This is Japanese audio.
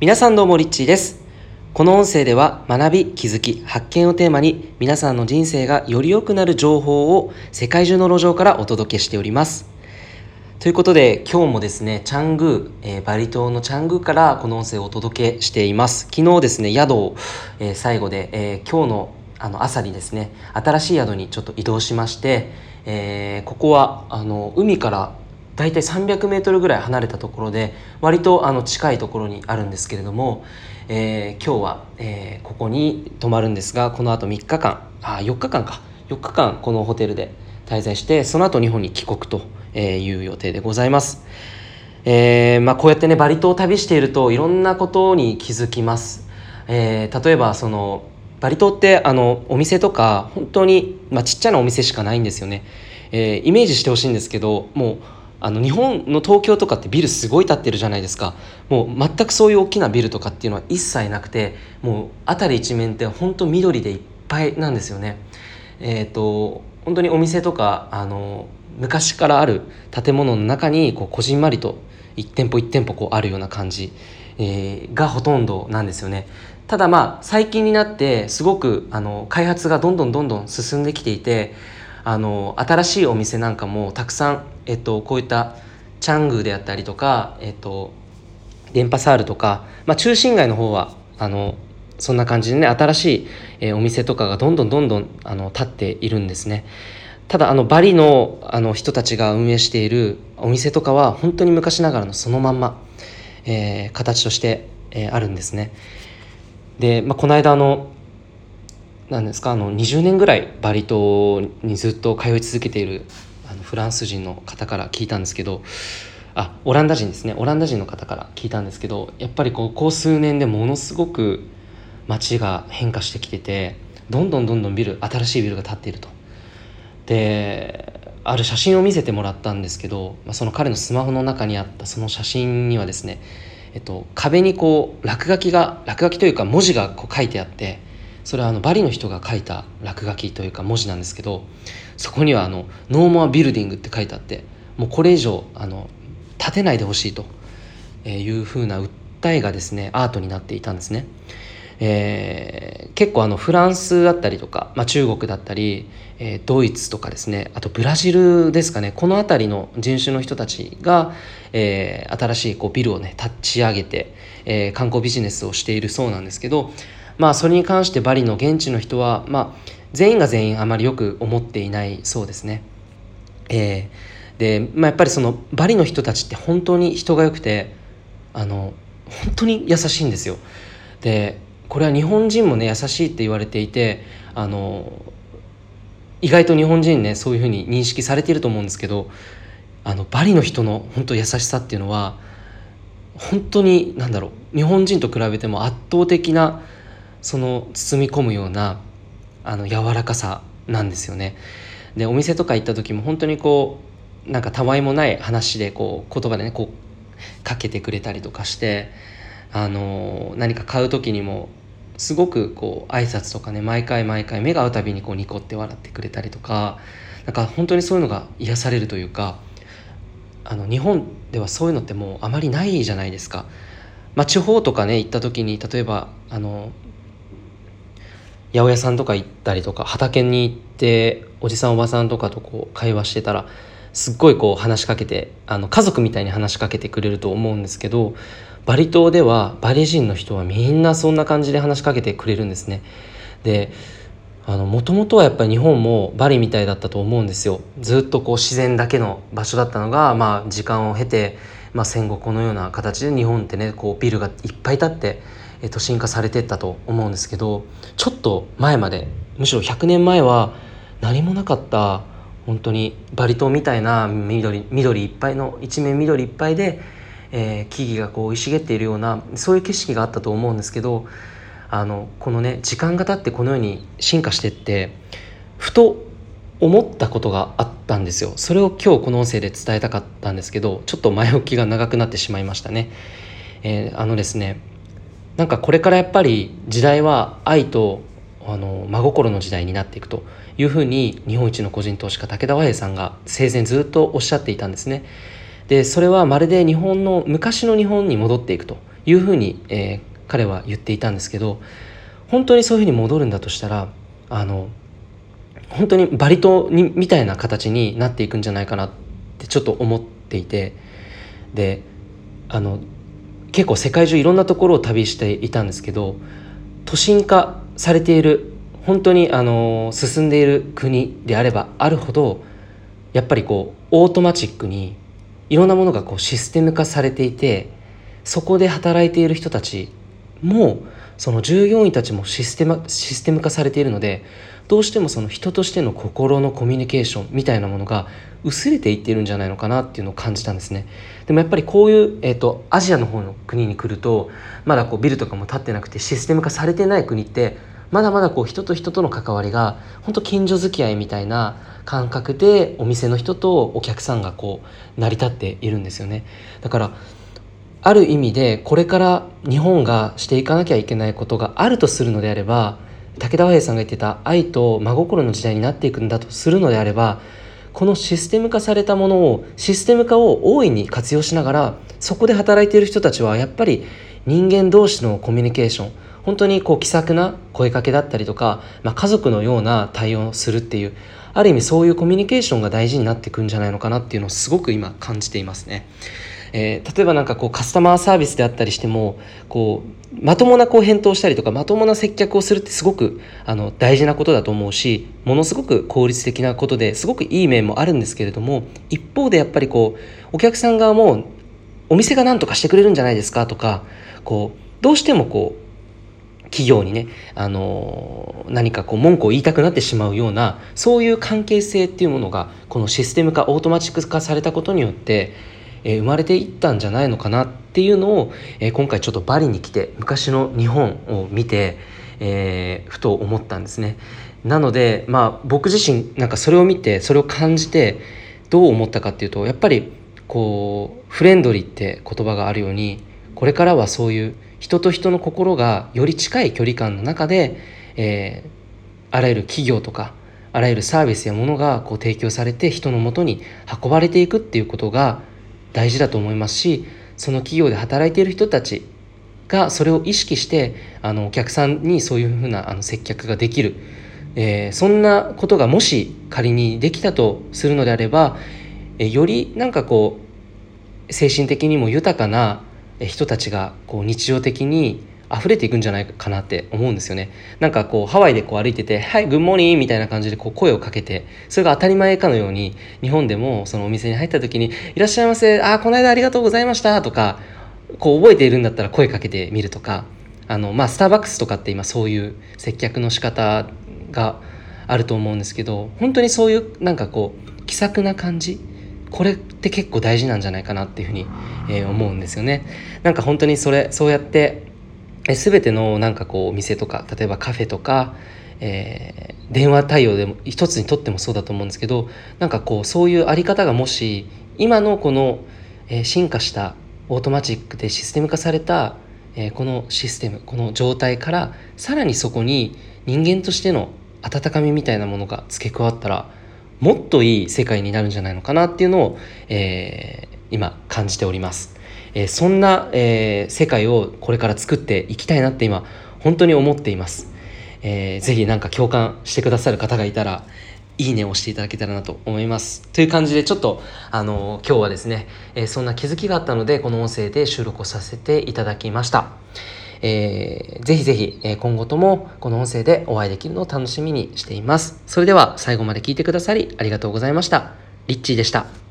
皆さんどうもリッチーです。この音声では学び気づき発見をテーマに皆さんの人生がより良くなる情報を世界中の路上からお届けしております。ということで今日もですねチャングー、えー、バリ島のチャングーからこの音声をお届けしています。昨日ですね宿を、えー、最後で、えー、今日のあの朝にですね新しい宿にちょっと移動しまして、えここはあの海から大体300メートルぐらい離れたところで割とあの近いところにあるんですけれども、えー、今日は、えー、ここに泊まるんですがこのあと3日間あ4日間か4日間このホテルで滞在してその後日本に帰国という予定でございます。えーまあ、こうやってねバリ島を旅しているといろんなことに気づきます。えー、例えばそのバリ島ってあのお店とか本当に、まあ、ちっちゃなお店しかないんですよね。えー、イメージしてほしいんですけどもうあの日本の東京とかってビルすごい建ってるじゃないですかもう全くそういう大きなビルとかっていうのは一切なくてもう辺り一面って本当緑でいっぱいなんですよね。えっ、ー、と本当にお店とかあの昔からある建物の中にこうこじんまりと一店舗一店舗こうあるような感じ、えー、がほとんどなんですよね。ただまあ最近になってすごくあの開発がどんどんどんどん進んできていてあの新しいお店なんかもたくさん、えっと、こういったチャングであったりとか、えっと、電波サールとか、まあ、中心街の方はあのそんな感じでね新しい、え、お店とかがどんどんどんどんあの立っているんですね。ただあのバリのあの人たちが運営しているお店とかは本当に昔ながらのそのまんま、えー、形として、えー、あるんですね。で、まあ、この間あのなんですかあの20年ぐらいバリ島にずっと通い続けているのフランス人の方から聞いたんですけどあオランダ人ですねオランダ人の方から聞いたんですけどやっぱりここ数年でものすごく街が変化してきててどんどんどんどんビル新しいビルが建っていると。である写真を見せてもらったんですけど、まあ、その彼のスマホの中にあったその写真にはですね、えっと、壁にこう落書きが落書きというか文字がこう書いてあってそれはあのバリの人が書いた落書きというか文字なんですけどそこにはあの「ノーモアビルディング」って書いてあってもうこれ以上あの建てないでほしいというふうな訴えがですねアートになっていたんですね。えー、結構あのフランスだったりとか、まあ、中国だったり、えー、ドイツとかですねあとブラジルですかねこの辺りの人種の人たちが、えー、新しいこうビルをね立ち上げて、え、観光ビジネスをしているそうなんですけどまあそれに関してバリの現地の人は、まあ、全員が全員あまりよく思っていないそうですね。えー、で、まあ、やっぱりそのバリの人たちって本当に人が良くてあの本当に優しいんですよ。でこれは日本人もね優しいって言われていてあの意外と日本人ねそういうふうに認識されていると思うんですけどあのバリの人の本当優しさっていうのは本当に何だろう日本人と比べても圧倒的なその包み込むようなあの柔らかさなんですよね。でお店とか行った時も本当にこうなんかたわいもない話でこう言葉でねこうかけてくれたりとかしてあの何か買う時にもすごくこう挨拶とかね毎回毎回目が合うたびにこうニコって笑ってくれたりとかなんか本当にそういうのが癒されるというかあの日本ではそういうのってもうあまりないじゃないですか。まあ、地方とかね行った時に例えばあの八百屋さんとか行ったりとか畑に行っておじさんおばさんとかとこう会話してたらすっごいこう話しかけてあの家族みたいに話しかけてくれると思うんですけどバリ島ではバリ人の人はみんなそんな感じで話しかけてくれるんですね。でもともとはやっぱり日本もバリみたいだったと思うんですよずっとこう自然だけの場所だったのが、まあ、時間を経て、まあ、戦後このような形で日本ってねこうビルがいっぱい建って都心化されてったと思うんですけどちょっと前までむしろ100年前は何もなかった本当にバリ島みたいな緑緑いっぱいの一面緑いっぱいで、えー、木々がこう生い茂っているようなそういう景色があったと思うんですけどあのこのね時間が経ってこのように進化してってふと思ったことがあったんですよそれを今日この音声で伝えたかったんですけどちょっと前置きが長くなってしまいましたね。えー、あのですねなんかこれからやっぱり時代は愛とあの真心の時代になっていくというふうに日本一の個人投資家武田和平さんが生前ずっとおっしゃっていたんですね。でそれはまるで日本の昔の日本に戻っていくというふうに、えー、彼は言っていたんですけど本当にそういうふうに戻るんだとしたらあの本当にバリ島にみたいな形になっていくんじゃないかなってちょっと思っていてであの結構世界中いろんなところを旅していたんですけど都心化されている本当にあの進んでいる国であればあるほどやっぱりこうオートマチックにいろんなものがこうシステム化されていてそこで働いている人たちもその従業員たちもシステムシステム化されているのでどうしてもその人としての心のコミュニケーションみたいなものが薄れていってるんじゃないのかなっていうのを感じたんですね。でもやっぱりこういう、えーと、アジアの方の国に来るとまだこうビルとかも建ってなくてシステム化されてない国ってまだまだこう人と人との関わりが本当近所付き合いみたいな感覚でお店の人とお客さんがこう成り立っているんですよね。だからある意味でこれから日本がしていかなきゃいけないことがあるとするのであれば武田和平さんが言ってた愛と真心の時代になっていくんだとするのであればこのシステム化されたものをシステム化を大いに活用しながらそこで働いている人たちはやっぱり人間同士のコミュニケーション本当にこう気さくな声かけだったりとか、まあ、家族のような対応をするっていうある意味そういうコミュニケーションが大事になってくんじゃないのかなっていうのをすごく今感じていますね。えー、例えばなんかこうカスタマーサービスであったりしてもこうまともなこう返答したりとかまともな接客をするってすごくあの大事なことだと思うしものすごく効率的なことですごくいい面もあるんですけれども一方でやっぱりこうお客さん側もお店が何とかしてくれるんじゃないですかとかこうどうしてもこう企業にね、あの何かこう文句を言いたくなってしまうようなそういう関係性っていうものがこのシステム化オートマチック化されたことによってえー、生まれていったんじゃないのかなっていうのを、えー、今回ちょっとバリに来て昔の日本を見て、えー、ふと思ったんですね。なのでまあ僕自身なんかそれを見てそれを感じてどう思ったかっていうとやっぱりこうフレンドリーって言葉があるようにこれからはそういう人と人の心がより近い距離感の中で、えー、あらゆる企業とかあらゆるサービスやものがこう提供されて人のもとに運ばれていくっていうことが大事だと思いますしその企業で働いている人たちがそれを意識してあのお客さんにそういうふうなあの接客ができる、えー、そんなことがもし仮にできたとするのであれば、え、よりなんかこう精神的にも豊かな人たちがこう日常的に溢れていくんじゃないかなって思うんですよねなんかこうハワイでこう歩いてて「はいグッモーニー」みたいな感じでこう声をかけてそれが当たり前かのように日本でもそのお店に入った時に「いらっしゃいませあこの間ありがとうございました」とかこう覚えているんだったら声かけてみるとかあのまあスターバックスとかって今そういう接客の仕方があると思うんですけど本当にそういうなんかこう気さくな感じこれって結構大事なんじゃないかなっていうふうに、えー、思うんですよね。なんか本当にそれそうやってえ全てのなんかこうお店とか例えばカフェとか、えー、電話対応でも一つにとってもそうだと思うんですけどなんかこうそういうあり方がもし今のこの、えー、進化したオートマチックでシステム化された、えー、このシステムこの状態からさらにそこに人間としての温かみみたいなものが付け加わったらもっといい世界になるんじゃないのかなっていうのを、えー、今感じております。えー、そんな、えー、世界をこれから作っていきたいなって今本当に思っています、えー、ぜひなんか共感してくださる方がいたらいいねを押していただけたらなと思います。という感じでちょっとあの今日はですね、え、そんな気づきがあったのでこの音声で収録をさせていただきました。えー、ぜひぜひ、え今後ともこの音声でお会いできるのを楽しみにしています。それでは最後まで聞いてくださりありがとうございました。リッチーでした。